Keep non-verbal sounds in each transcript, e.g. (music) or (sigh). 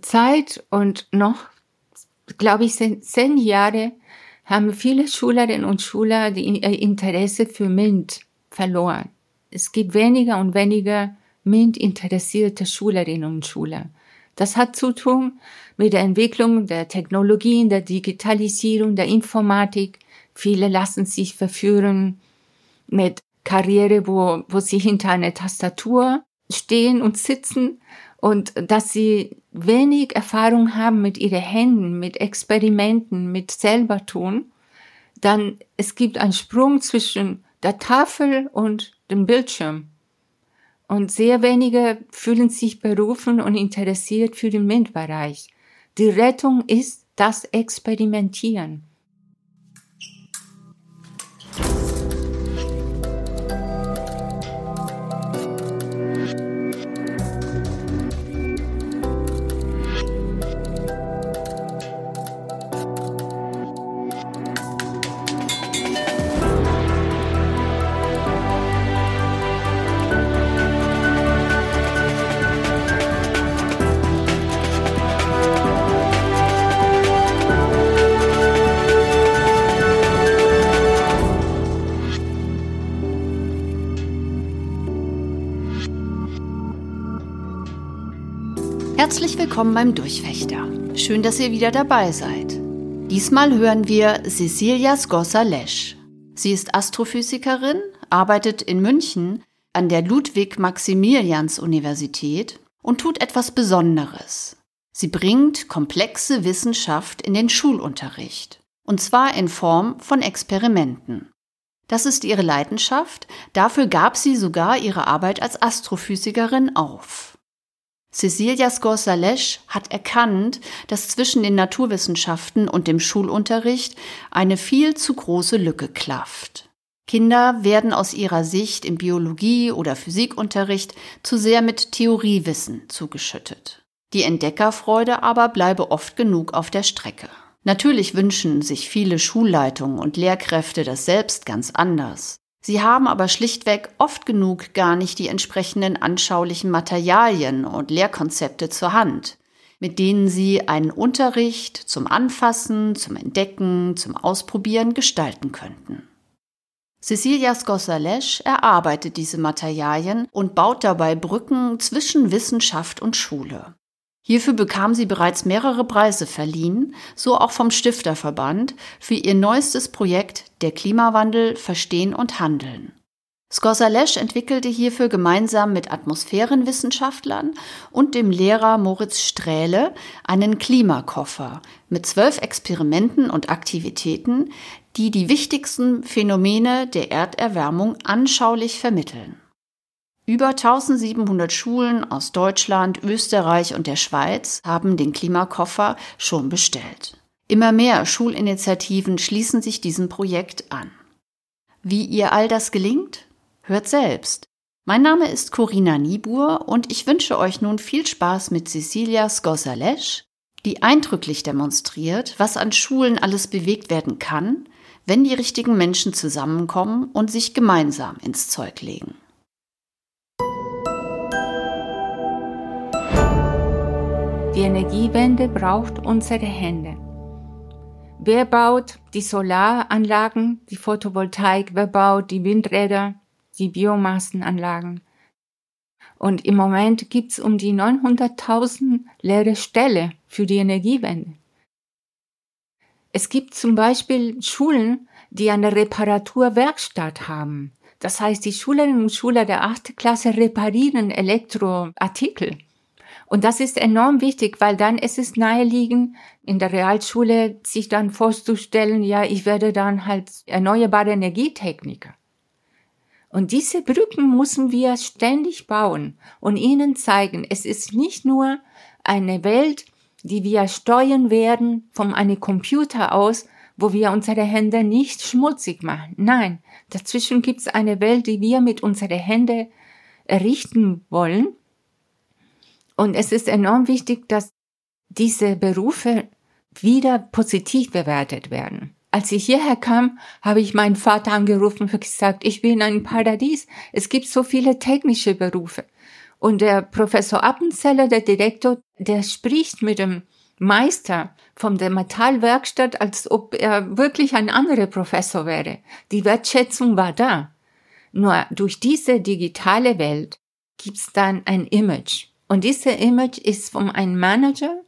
Zeit und noch, glaube ich, zehn Jahre haben viele Schülerinnen und Schüler die Interesse für MINT verloren. Es gibt weniger und weniger MINT-interessierte Schülerinnen und Schüler. Das hat zu tun mit der Entwicklung der Technologien, der Digitalisierung, der Informatik. Viele lassen sich verführen mit Karriere, wo, wo sie hinter einer Tastatur stehen und sitzen und dass sie wenig Erfahrung haben mit ihren Händen, mit Experimenten, mit selber tun, dann es gibt einen Sprung zwischen der Tafel und dem Bildschirm. Und sehr wenige fühlen sich berufen und interessiert für den MINT-Bereich. Die Rettung ist das Experimentieren. Herzlich willkommen beim Durchfechter. Schön, dass ihr wieder dabei seid. Diesmal hören wir Cecilia Scossa-Lesch. Sie ist Astrophysikerin, arbeitet in München an der Ludwig-Maximilians-Universität und tut etwas Besonderes. Sie bringt komplexe Wissenschaft in den Schulunterricht. Und zwar in Form von Experimenten. Das ist ihre Leidenschaft, dafür gab sie sogar ihre Arbeit als Astrophysikerin auf. Cecilia Scorsalesch hat erkannt, dass zwischen den Naturwissenschaften und dem Schulunterricht eine viel zu große Lücke klafft. Kinder werden aus ihrer Sicht im Biologie- oder Physikunterricht zu sehr mit Theoriewissen zugeschüttet. Die Entdeckerfreude aber bleibe oft genug auf der Strecke. Natürlich wünschen sich viele Schulleitungen und Lehrkräfte das selbst ganz anders. Sie haben aber schlichtweg oft genug gar nicht die entsprechenden anschaulichen Materialien und Lehrkonzepte zur Hand, mit denen sie einen Unterricht zum Anfassen, zum Entdecken, zum Ausprobieren gestalten könnten. Cecilia Scorsalesch erarbeitet diese Materialien und baut dabei Brücken zwischen Wissenschaft und Schule. Hierfür bekam sie bereits mehrere Preise verliehen, so auch vom Stifterverband, für ihr neuestes Projekt Der Klimawandel Verstehen und Handeln. Scorsalesch entwickelte hierfür gemeinsam mit Atmosphärenwissenschaftlern und dem Lehrer Moritz Strähle einen Klimakoffer mit zwölf Experimenten und Aktivitäten, die die wichtigsten Phänomene der Erderwärmung anschaulich vermitteln. Über 1700 Schulen aus Deutschland, Österreich und der Schweiz haben den Klimakoffer schon bestellt. Immer mehr Schulinitiativen schließen sich diesem Projekt an. Wie ihr all das gelingt? Hört selbst. Mein Name ist Corinna Niebuhr und ich wünsche euch nun viel Spaß mit Cecilia Scorsalesch, die eindrücklich demonstriert, was an Schulen alles bewegt werden kann, wenn die richtigen Menschen zusammenkommen und sich gemeinsam ins Zeug legen. Die Energiewende braucht unsere Hände. Wer baut die Solaranlagen, die Photovoltaik, wer baut die Windräder, die Biomassenanlagen? Und im Moment gibt's um die 900.000 leere Stelle für die Energiewende. Es gibt zum Beispiel Schulen, die eine Reparaturwerkstatt haben. Das heißt, die Schülerinnen und Schüler der achten Klasse reparieren Elektroartikel. Und das ist enorm wichtig, weil dann ist es naheliegend, in der Realschule sich dann vorzustellen, ja, ich werde dann halt erneuerbare Energietechniker. Und diese Brücken müssen wir ständig bauen und ihnen zeigen, es ist nicht nur eine Welt, die wir steuern werden von einem Computer aus, wo wir unsere Hände nicht schmutzig machen. Nein, dazwischen gibt es eine Welt, die wir mit unseren Händen errichten wollen und es ist enorm wichtig, dass diese Berufe wieder positiv bewertet werden. Als ich hierher kam, habe ich meinen Vater angerufen und gesagt, ich bin in einem Paradies. Es gibt so viele technische Berufe. Und der Professor Appenzeller, der Direktor, der spricht mit dem Meister von der Metallwerkstatt, als ob er wirklich ein anderer Professor wäre. Die Wertschätzung war da. Nur durch diese digitale Welt gibt's dann ein Image. Und dieses Image ist von einem Manager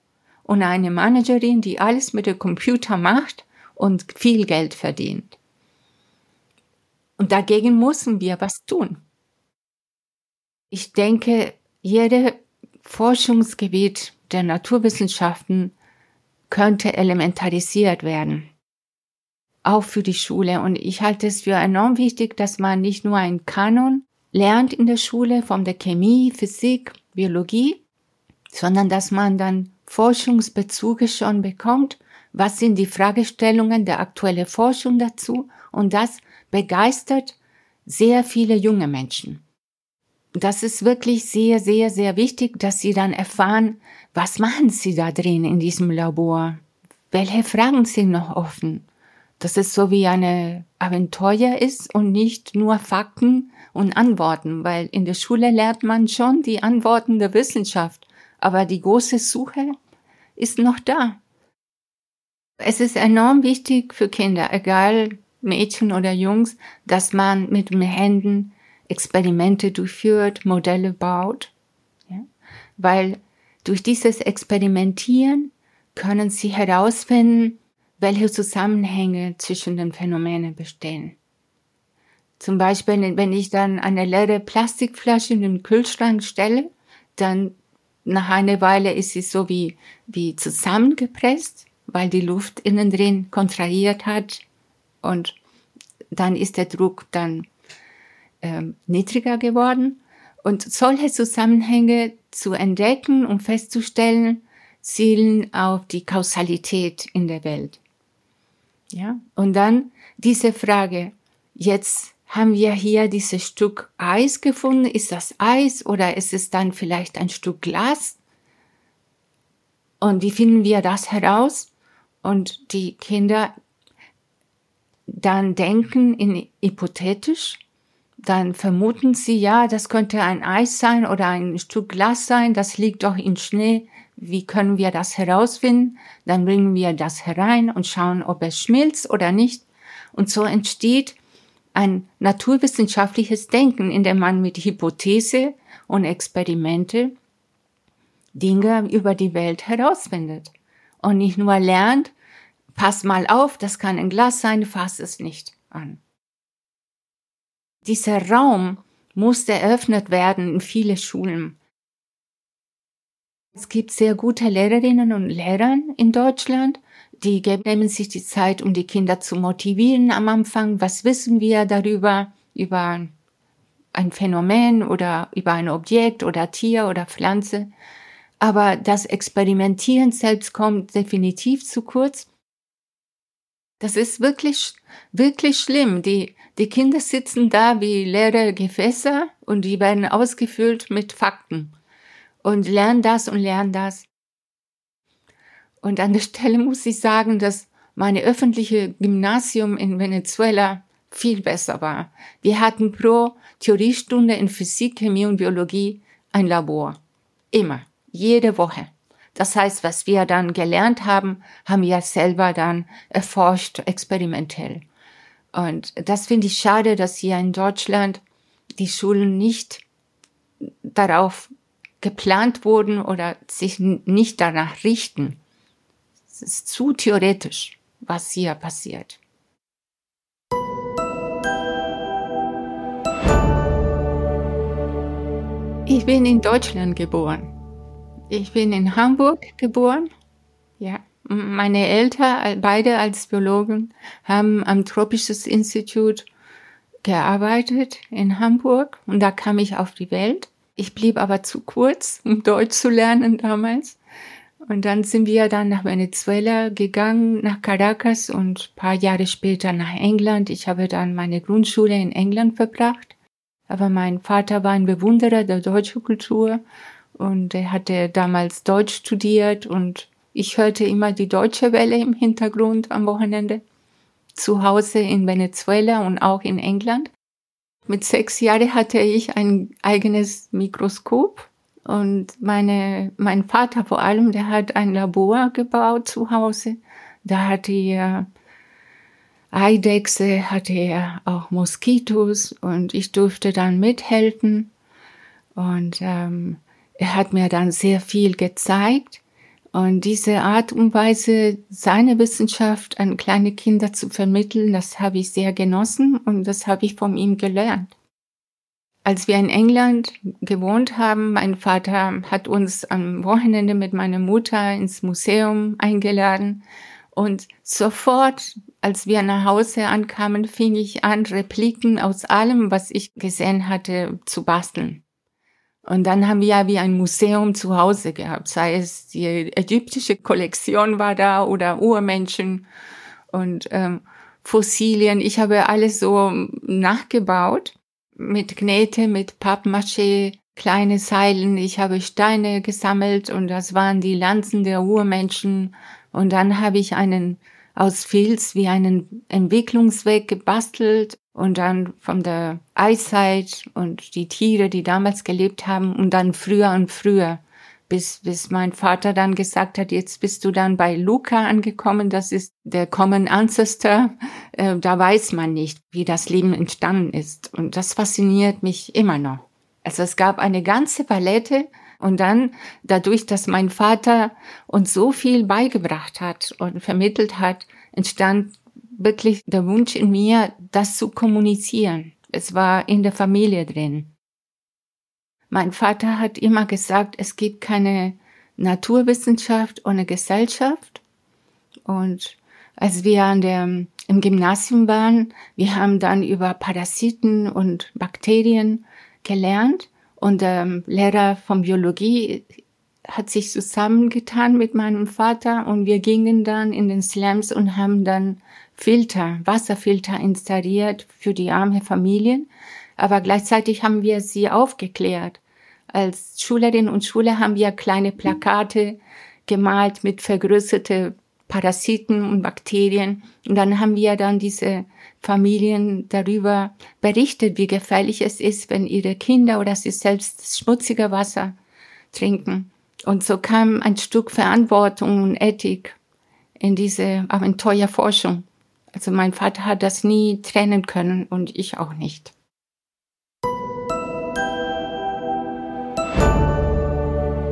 und einer Managerin, die alles mit dem Computer macht und viel Geld verdient. Und dagegen müssen wir was tun. Ich denke, jedes Forschungsgebiet der Naturwissenschaften könnte elementarisiert werden. Auch für die Schule. Und ich halte es für enorm wichtig, dass man nicht nur einen Kanon lernt in der Schule von der Chemie, Physik, Biologie, sondern dass man dann Forschungsbezüge schon bekommt. Was sind die Fragestellungen der aktuellen Forschung dazu? Und das begeistert sehr viele junge Menschen. Das ist wirklich sehr, sehr, sehr wichtig, dass sie dann erfahren, was machen sie da drin in diesem Labor? Welche Fragen sind noch offen? Dass es so wie eine Abenteuer ist und nicht nur Fakten und Antworten, weil in der Schule lernt man schon die Antworten der Wissenschaft, aber die große Suche ist noch da. Es ist enorm wichtig für Kinder, egal Mädchen oder Jungs, dass man mit den Händen Experimente durchführt, Modelle baut, ja? weil durch dieses Experimentieren können sie herausfinden, welche Zusammenhänge zwischen den Phänomenen bestehen. Zum Beispiel, wenn ich dann eine leere Plastikflasche in den Kühlschrank stelle, dann nach einer Weile ist sie so wie, wie zusammengepresst, weil die Luft innen drin kontrahiert hat und dann ist der Druck dann ähm, niedriger geworden. Und solche Zusammenhänge zu entdecken und festzustellen, zielen auf die Kausalität in der Welt. Ja, und dann diese Frage, jetzt haben wir hier dieses Stück Eis gefunden, ist das Eis oder ist es dann vielleicht ein Stück Glas? Und wie finden wir das heraus? Und die Kinder dann denken in hypothetisch dann vermuten sie, ja, das könnte ein Eis sein oder ein Stück Glas sein, das liegt doch in Schnee. Wie können wir das herausfinden? Dann bringen wir das herein und schauen, ob es schmilzt oder nicht. Und so entsteht ein naturwissenschaftliches Denken, in dem man mit Hypothese und Experimente Dinge über die Welt herausfindet. Und nicht nur lernt, pass mal auf, das kann ein Glas sein, fass es nicht an. Dieser Raum musste eröffnet werden in viele Schulen. Es gibt sehr gute Lehrerinnen und Lehrer in Deutschland, die nehmen sich die Zeit, um die Kinder zu motivieren am Anfang. Was wissen wir darüber, über ein Phänomen oder über ein Objekt oder Tier oder Pflanze? Aber das Experimentieren selbst kommt definitiv zu kurz. Das ist wirklich, wirklich schlimm. Die, die Kinder sitzen da wie leere Gefäße und die werden ausgefüllt mit Fakten und lernen das und lernen das. Und an der Stelle muss ich sagen, dass meine öffentliche Gymnasium in Venezuela viel besser war. Wir hatten pro Theoriestunde in Physik, Chemie und Biologie ein Labor. Immer. Jede Woche. Das heißt, was wir dann gelernt haben, haben wir selber dann erforscht, experimentell. Und das finde ich schade, dass hier in Deutschland die Schulen nicht darauf geplant wurden oder sich nicht danach richten. Es ist zu theoretisch, was hier passiert. Ich bin in Deutschland geboren. Ich bin in Hamburg geboren. Ja, meine Eltern, beide als Biologen, haben am Tropisches Institut gearbeitet in Hamburg und da kam ich auf die Welt. Ich blieb aber zu kurz, um Deutsch zu lernen damals. Und dann sind wir dann nach Venezuela gegangen, nach Caracas und paar Jahre später nach England. Ich habe dann meine Grundschule in England verbracht. Aber mein Vater war ein Bewunderer der deutschen Kultur und er hatte damals Deutsch studiert und ich hörte immer die deutsche Welle im Hintergrund am Wochenende. Zu Hause in Venezuela und auch in England. Mit sechs Jahren hatte ich ein eigenes Mikroskop und meine, mein Vater vor allem, der hat ein Labor gebaut zu Hause. Da hatte er Eidechse, hatte er auch Moskitos und ich durfte dann mithelfen. Und ähm, er hat mir dann sehr viel gezeigt. Und diese Art und Weise, seine Wissenschaft an kleine Kinder zu vermitteln, das habe ich sehr genossen und das habe ich von ihm gelernt. Als wir in England gewohnt haben, mein Vater hat uns am Wochenende mit meiner Mutter ins Museum eingeladen und sofort, als wir nach Hause ankamen, fing ich an, Repliken aus allem, was ich gesehen hatte, zu basteln. Und dann haben wir ja wie ein Museum zu Hause gehabt, sei es die ägyptische Kollektion war da oder Urmenschen und ähm, Fossilien. Ich habe alles so nachgebaut mit Knete, mit Pappmaché, kleine Seilen. Ich habe Steine gesammelt und das waren die Lanzen der Urmenschen. Und dann habe ich einen aus Filz wie einen Entwicklungsweg gebastelt und dann von der Eiszeit und die Tiere, die damals gelebt haben und dann früher und früher, bis, bis mein Vater dann gesagt hat, jetzt bist du dann bei Luca angekommen, das ist der Common Ancestor, äh, da weiß man nicht, wie das Leben entstanden ist und das fasziniert mich immer noch. Also es gab eine ganze Palette und dann dadurch, dass mein Vater uns so viel beigebracht hat und vermittelt hat, entstand wirklich der Wunsch in mir, das zu kommunizieren. Es war in der Familie drin. Mein Vater hat immer gesagt, es gibt keine Naturwissenschaft ohne Gesellschaft. Und als wir an der, im Gymnasium waren, wir haben dann über Parasiten und Bakterien gelernt. Und der Lehrer von Biologie hat sich zusammengetan mit meinem Vater und wir gingen dann in den Slums und haben dann Filter, Wasserfilter installiert für die armen Familien, aber gleichzeitig haben wir sie aufgeklärt. Als Schülerinnen und Schüler haben wir kleine Plakate gemalt mit vergrößerte Parasiten und Bakterien und dann haben wir dann diese Familien darüber berichtet, wie gefährlich es ist, wenn ihre Kinder oder sie selbst schmutzige Wasser trinken. Und so kam ein Stück Verantwortung und Ethik in diese Abenteuerforschung. Also mein Vater hat das nie trennen können und ich auch nicht.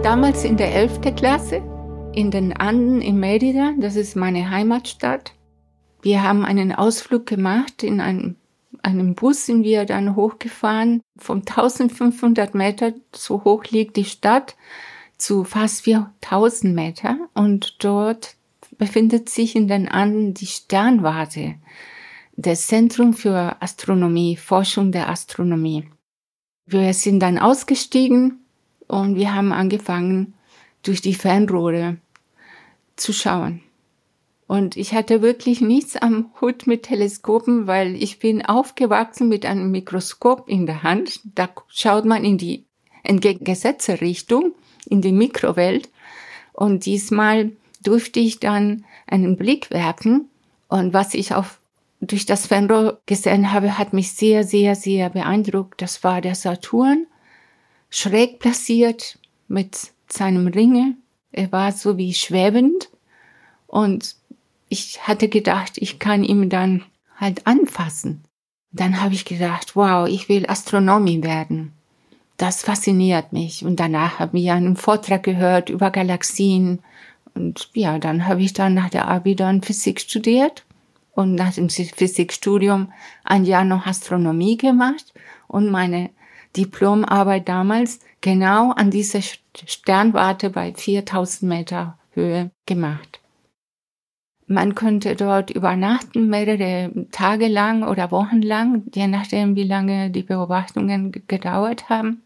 Damals in der 11. Klasse in den Anden in Merida, das ist meine Heimatstadt. Wir haben einen Ausflug gemacht in einem, einem Bus sind wir dann hochgefahren. Von 1500 Meter, so hoch liegt die Stadt, zu fast 4000 Meter und dort befindet sich in den Anden die Sternwarte, das Zentrum für Astronomie, Forschung der Astronomie. Wir sind dann ausgestiegen und wir haben angefangen, durch die Fernrohre zu schauen. Und ich hatte wirklich nichts am Hut mit Teleskopen, weil ich bin aufgewachsen mit einem Mikroskop in der Hand. Da schaut man in die entgegengesetzte Richtung, in die Mikrowelt. Und diesmal durfte ich dann einen Blick werfen und was ich auf durch das Fernrohr gesehen habe, hat mich sehr, sehr, sehr beeindruckt. Das war der Saturn, schräg platziert mit seinem Ringe. Er war so wie schwebend und ich hatte gedacht, ich kann ihn dann halt anfassen. Dann habe ich gedacht, wow, ich will Astronomie werden. Das fasziniert mich. Und danach haben wir einen Vortrag gehört über Galaxien und ja, dann habe ich dann nach der Abi dann Physik studiert und nach dem Physikstudium ein Jahr noch Astronomie gemacht und meine Diplomarbeit damals genau an dieser Sternwarte bei 4000 Meter Höhe gemacht. Man konnte dort übernachten, mehrere Tage lang oder Wochen lang, je nachdem, wie lange die Beobachtungen gedauert haben.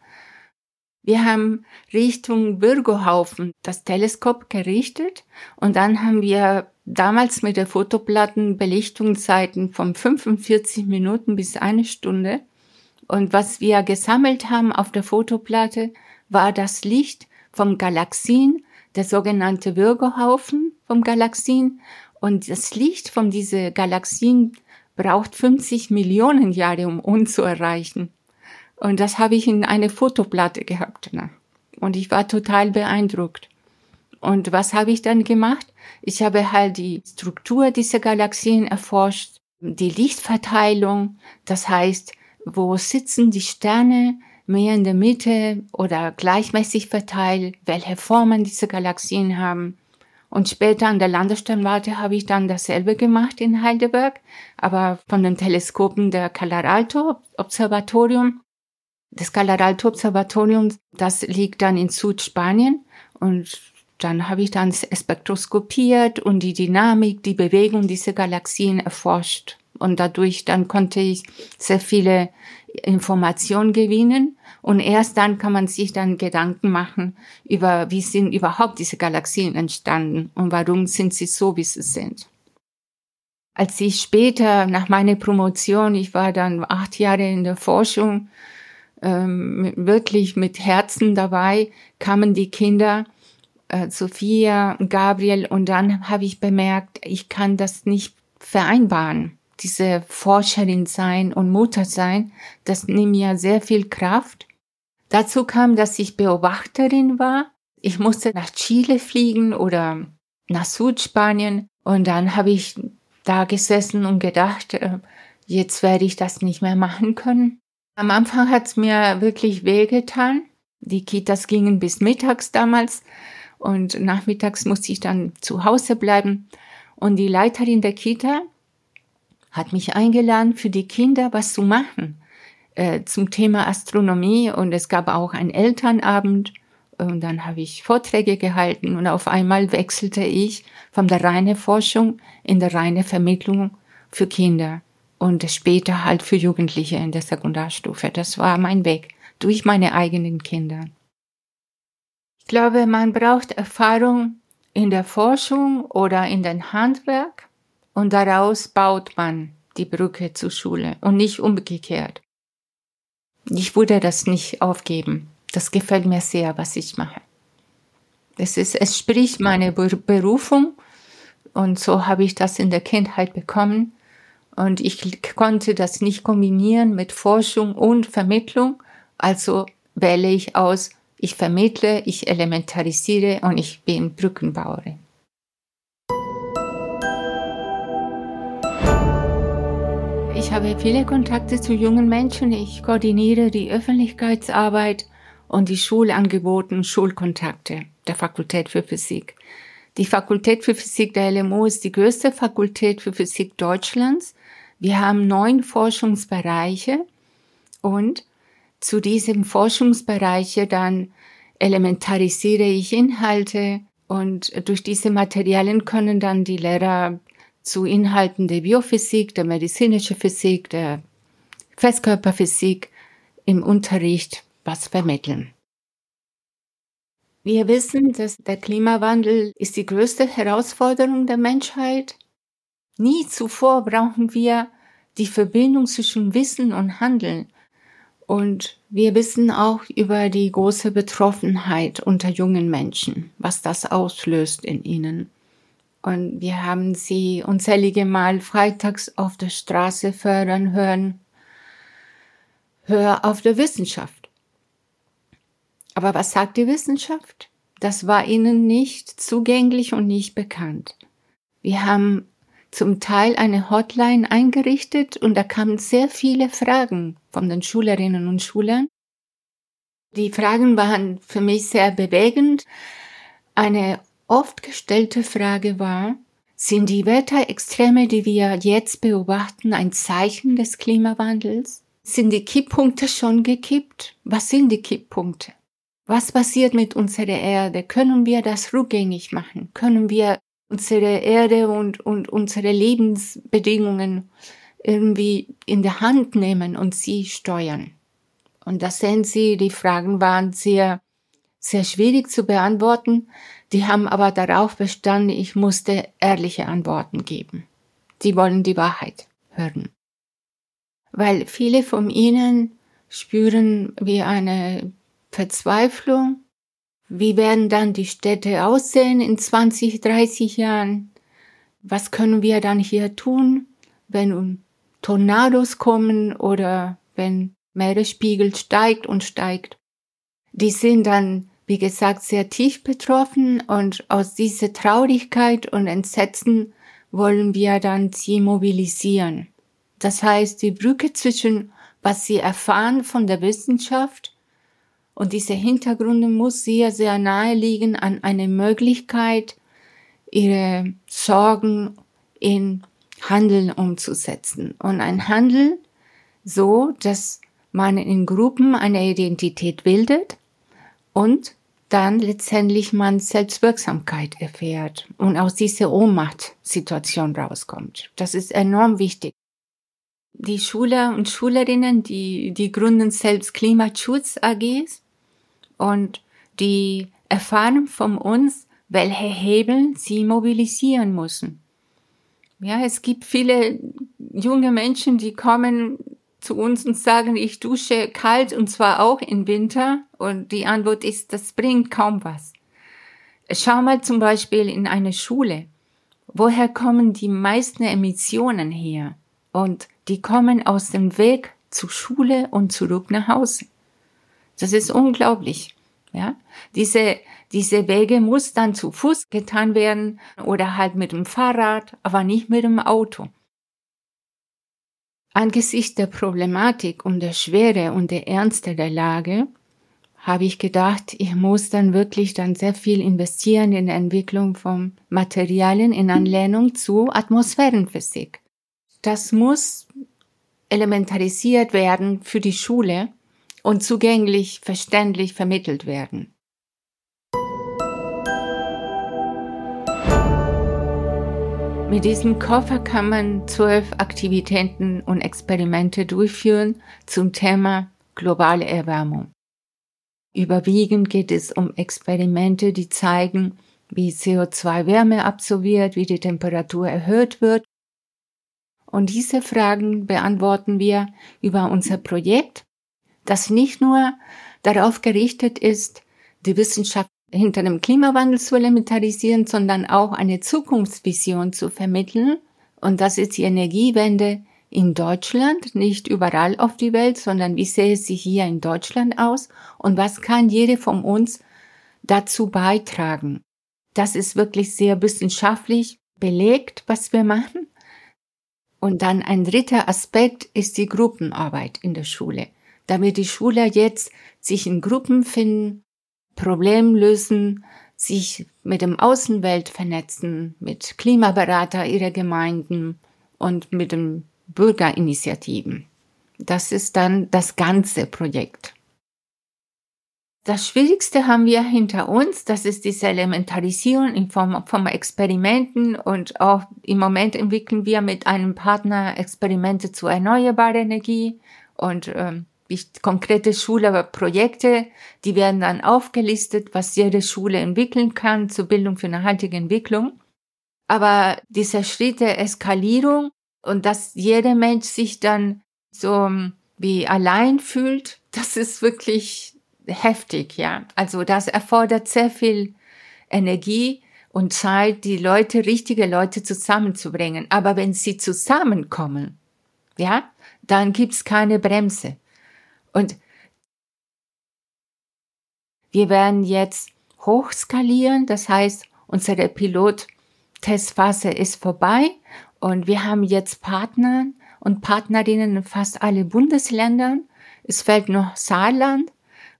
Wir haben Richtung Bürgerhaufen das Teleskop gerichtet und dann haben wir damals mit der Fotoplatten Belichtungszeiten von 45 Minuten bis eine Stunde. Und was wir gesammelt haben auf der Fotoplatte war das Licht vom Galaxien, der sogenannte Bürgerhaufen vom Galaxien. Und das Licht von diese Galaxien braucht 50 Millionen Jahre, um uns zu erreichen. Und das habe ich in eine Fotoplatte gehabt. Ne? Und ich war total beeindruckt. Und was habe ich dann gemacht? Ich habe halt die Struktur dieser Galaxien erforscht, die Lichtverteilung, das heißt, wo sitzen die Sterne, mehr in der Mitte oder gleichmäßig verteilt, welche Formen diese Galaxien haben. Und später an der Landesternwarte habe ich dann dasselbe gemacht in Heidelberg, aber von den Teleskopen der Calaralto Observatorium. Das Calaralto Observatorium, das liegt dann in Südspanien und dann habe ich dann spektroskopiert und die Dynamik, die Bewegung dieser Galaxien erforscht. Und dadurch dann konnte ich sehr viele Informationen gewinnen. Und erst dann kann man sich dann Gedanken machen über, wie sind überhaupt diese Galaxien entstanden und warum sind sie so, wie sie sind. Als ich später nach meiner Promotion, ich war dann acht Jahre in der Forschung, ähm, wirklich mit Herzen dabei, kamen die Kinder, äh, Sophia, Gabriel, und dann habe ich bemerkt, ich kann das nicht vereinbaren diese Forscherin sein und Mutter sein, das nimmt mir sehr viel Kraft. Dazu kam, dass ich Beobachterin war. Ich musste nach Chile fliegen oder nach Südspanien und dann habe ich da gesessen und gedacht, äh, jetzt werde ich das nicht mehr machen können. Am Anfang hat es mir wirklich wehgetan. Die Kitas gingen bis mittags damals und nachmittags musste ich dann zu Hause bleiben. Und die Leiterin der Kita, hat mich eingeladen, für die Kinder was zu machen äh, zum Thema Astronomie und es gab auch einen Elternabend und dann habe ich Vorträge gehalten und auf einmal wechselte ich von der reinen Forschung in der reine Vermittlung für Kinder und später halt für Jugendliche in der Sekundarstufe. Das war mein Weg durch meine eigenen Kinder. Ich glaube, man braucht Erfahrung in der Forschung oder in den Handwerk und daraus baut man die Brücke zur Schule und nicht umgekehrt. Ich würde das nicht aufgeben. Das gefällt mir sehr, was ich mache. Es ist, es spricht meine Berufung und so habe ich das in der Kindheit bekommen und ich konnte das nicht kombinieren mit Forschung und Vermittlung. Also wähle ich aus, ich vermittle, ich elementarisiere und ich bin Brückenbauerin. Ich habe viele Kontakte zu jungen Menschen. Ich koordiniere die Öffentlichkeitsarbeit und die Schulangebote und Schulkontakte der Fakultät für Physik. Die Fakultät für Physik der LMU ist die größte Fakultät für Physik Deutschlands. Wir haben neun Forschungsbereiche und zu diesem Forschungsbereiche dann elementarisiere ich Inhalte und durch diese Materialien können dann die Lehrer zu Inhalten der Biophysik, der medizinischen Physik, der Festkörperphysik im Unterricht was vermitteln. Wir wissen, dass der Klimawandel ist die größte Herausforderung der Menschheit. Nie zuvor brauchen wir die Verbindung zwischen Wissen und Handeln. Und wir wissen auch über die große Betroffenheit unter jungen Menschen, was das auslöst in ihnen. Und wir haben sie unzählige Mal freitags auf der Straße fördern hören. Hör auf der Wissenschaft. Aber was sagt die Wissenschaft? Das war ihnen nicht zugänglich und nicht bekannt. Wir haben zum Teil eine Hotline eingerichtet und da kamen sehr viele Fragen von den Schülerinnen und Schülern. Die Fragen waren für mich sehr bewegend. Eine oft gestellte Frage war, sind die Wetterextreme, die wir jetzt beobachten, ein Zeichen des Klimawandels? Sind die Kipppunkte schon gekippt? Was sind die Kipppunkte? Was passiert mit unserer Erde? Können wir das rückgängig machen? Können wir unsere Erde und, und unsere Lebensbedingungen irgendwie in der Hand nehmen und sie steuern? Und da sehen Sie, die Fragen waren sehr, sehr schwierig zu beantworten, die haben aber darauf bestanden, ich musste ehrliche Antworten geben. Die wollen die Wahrheit hören. Weil viele von ihnen spüren wie eine Verzweiflung. Wie werden dann die Städte aussehen in 20, 30 Jahren? Was können wir dann hier tun, wenn Tornados kommen oder wenn Meeresspiegel steigt und steigt. Die sind dann, wie gesagt, sehr tief betroffen und aus dieser Traurigkeit und Entsetzen wollen wir dann sie mobilisieren. Das heißt, die Brücke zwischen was sie erfahren von der Wissenschaft und diese Hintergründe muss sehr, sehr nahe liegen an eine Möglichkeit, ihre Sorgen in Handeln umzusetzen. Und ein Handel so, dass man in Gruppen eine Identität bildet und dann letztendlich man Selbstwirksamkeit erfährt und aus dieser Ohnmachtsituation rauskommt. Das ist enorm wichtig. Die Schüler und Schülerinnen, die, die gründen selbst Klimaschutz AGs und die erfahren von uns, welche Hebel sie mobilisieren müssen. Ja, es gibt viele junge Menschen, die kommen zu uns und sagen, ich dusche kalt und zwar auch im Winter. Und die Antwort ist, das bringt kaum was. Schau mal zum Beispiel in eine Schule. Woher kommen die meisten Emissionen her? Und die kommen aus dem Weg zur Schule und zurück nach Hause. Das ist unglaublich. Ja, diese, diese Wege muss dann zu Fuß getan werden oder halt mit dem Fahrrad, aber nicht mit dem Auto. Angesichts der Problematik und der Schwere und der Ernste der Lage habe ich gedacht, ich muss dann wirklich dann sehr viel investieren in der Entwicklung von Materialien in Anlehnung zu Atmosphärenphysik. Das muss elementarisiert werden für die Schule und zugänglich, verständlich vermittelt werden. Mit diesem Koffer kann man zwölf Aktivitäten und Experimente durchführen zum Thema globale Erwärmung. Überwiegend geht es um Experimente, die zeigen, wie CO2 Wärme absorbiert, wie die Temperatur erhöht wird. Und diese Fragen beantworten wir über unser Projekt das nicht nur darauf gerichtet ist, die Wissenschaft hinter dem Klimawandel zu elementarisieren, sondern auch eine Zukunftsvision zu vermitteln. Und das ist die Energiewende in Deutschland, nicht überall auf die Welt, sondern wie sehe sie hier in Deutschland aus und was kann jede von uns dazu beitragen. Das ist wirklich sehr wissenschaftlich belegt, was wir machen. Und dann ein dritter Aspekt ist die Gruppenarbeit in der Schule damit die Schüler jetzt sich in Gruppen finden, Probleme lösen, sich mit dem Außenwelt vernetzen, mit Klimaberater ihrer Gemeinden und mit den Bürgerinitiativen. Das ist dann das ganze Projekt. Das Schwierigste haben wir hinter uns, das ist diese Elementarisierung in Form von Experimenten und auch im Moment entwickeln wir mit einem Partner Experimente zu erneuerbarer Energie und ähm, konkrete Schulprojekte, die werden dann aufgelistet, was jede Schule entwickeln kann zur Bildung für nachhaltige Entwicklung. Aber dieser Schritt der Eskalierung und dass jeder Mensch sich dann so wie allein fühlt, (laughs) das ist wirklich heftig, ja. Also das erfordert sehr viel Energie und Zeit, die Leute, richtige Leute zusammenzubringen. Aber wenn sie zusammenkommen, ja, dann gibt's keine Bremse. Und wir werden jetzt hochskalieren, das heißt, unsere Pilot-Testphase ist vorbei und wir haben jetzt Partner und Partnerinnen in fast alle Bundesländern. Es fällt noch Saarland.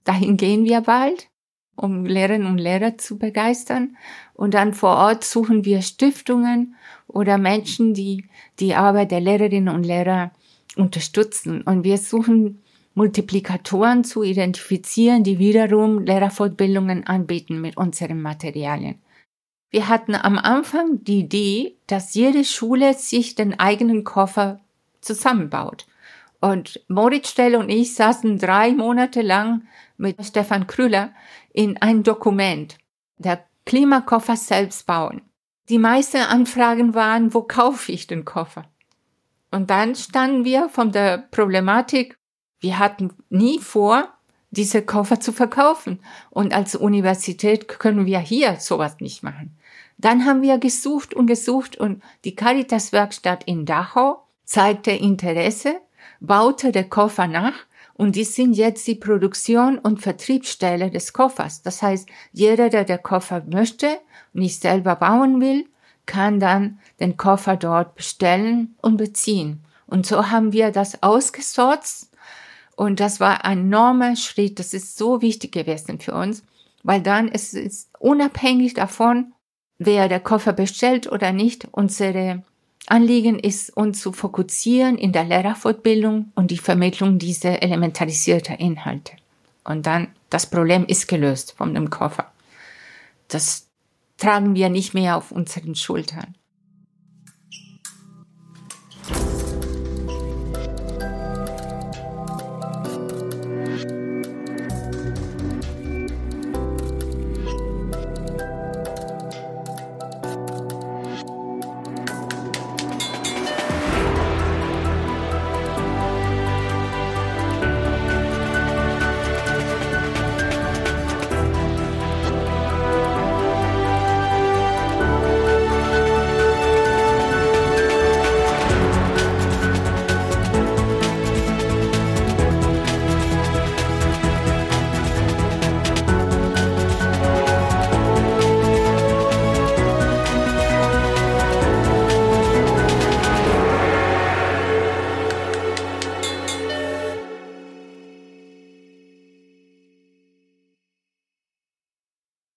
Dahin gehen wir bald, um Lehrerinnen und Lehrer zu begeistern. Und dann vor Ort suchen wir Stiftungen oder Menschen, die die Arbeit der Lehrerinnen und Lehrer unterstützen. Und wir suchen Multiplikatoren zu identifizieren, die wiederum Lehrerfortbildungen anbieten mit unseren Materialien. Wir hatten am Anfang die Idee, dass jede Schule sich den eigenen Koffer zusammenbaut. Und Moritz Stell und ich saßen drei Monate lang mit Stefan Krüller in ein Dokument, der Klimakoffer selbst bauen. Die meisten Anfragen waren, wo kaufe ich den Koffer? Und dann standen wir von der Problematik, wir hatten nie vor, diese Koffer zu verkaufen. Und als Universität können wir hier sowas nicht machen. Dann haben wir gesucht und gesucht und die Caritas-Werkstatt in Dachau zeigte Interesse, baute der Koffer nach und die sind jetzt die Produktion und Vertriebsstelle des Koffers. Das heißt, jeder, der den Koffer möchte, nicht selber bauen will, kann dann den Koffer dort bestellen und beziehen. Und so haben wir das ausgesorgt. Und das war ein enormer Schritt. Das ist so wichtig gewesen für uns, weil dann ist es unabhängig davon, wer der Koffer bestellt oder nicht. Unsere Anliegen ist, uns zu fokussieren in der Lehrerfortbildung und die Vermittlung dieser elementarisierten Inhalte. Und dann, das Problem ist gelöst von dem Koffer. Das tragen wir nicht mehr auf unseren Schultern.